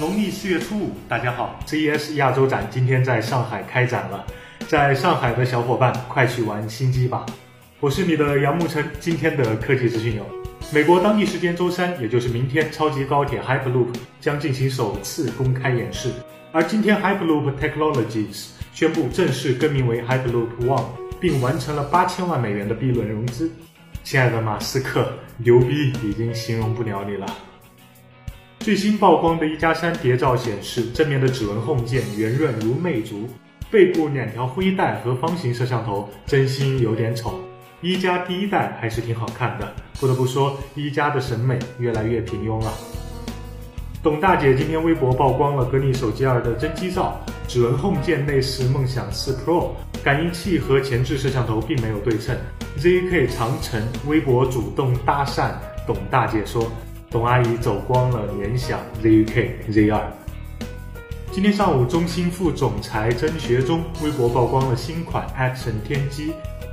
农历四月初五，大家好！CES 亚洲展今天在上海开展了，在上海的小伙伴快去玩新机吧！我是你的杨沐晨，今天的科技资讯有：美国当地时间周三，也就是明天，超级高铁 Hyperloop 将进行首次公开演示，而今天 Hyperloop Technologies 宣布正式更名为 Hyperloop One，并完成了八千万美元的 B 轮融资。亲爱的马斯克，牛逼已经形容不了你了。最新曝光的一加三谍照显示，正面的指纹 Home 键圆润如魅族，背部两条灰带和方形摄像头真心有点丑。一加第一代还是挺好看的，不得不说一加的审美越来越平庸了。董大姐今天微博曝光了格力手机二的真机照，指纹 Home 键内饰梦想四 Pro，感应器和前置摄像头并没有对称。ZK 长城微博主动搭讪董大姐说。董阿姨走光了联想 ZUK Z2。今天上午，中兴副总裁曾学忠微博曝光了新款 Action 天机，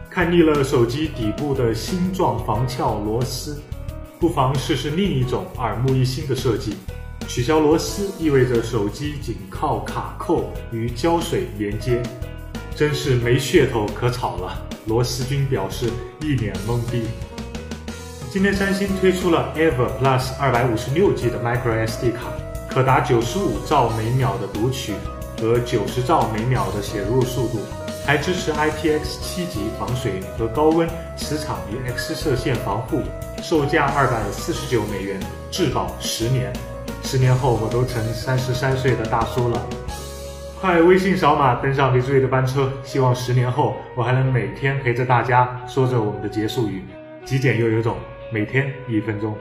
看腻了手机底部的星状防翘螺丝，不妨试试另一种耳目一新的设计。取消螺丝意味着手机仅靠卡扣与胶水连接，真是没噱头可炒了。螺丝君表示一脸懵逼。今天三星推出了 Ever Plus 二百五十六 G 的 Micro SD 卡，可达九十五兆每秒的读取和九十兆每秒的写入速度，还支持 IPX 七级防水和高温磁场与 X 射线防护，售价二百四十九美元，质保十年。十年后我都成三十三岁的大叔了。快微信扫码登上李志伟的班车，希望十年后我还能每天陪着大家说着我们的结束语，极简又有种。每天一分钟。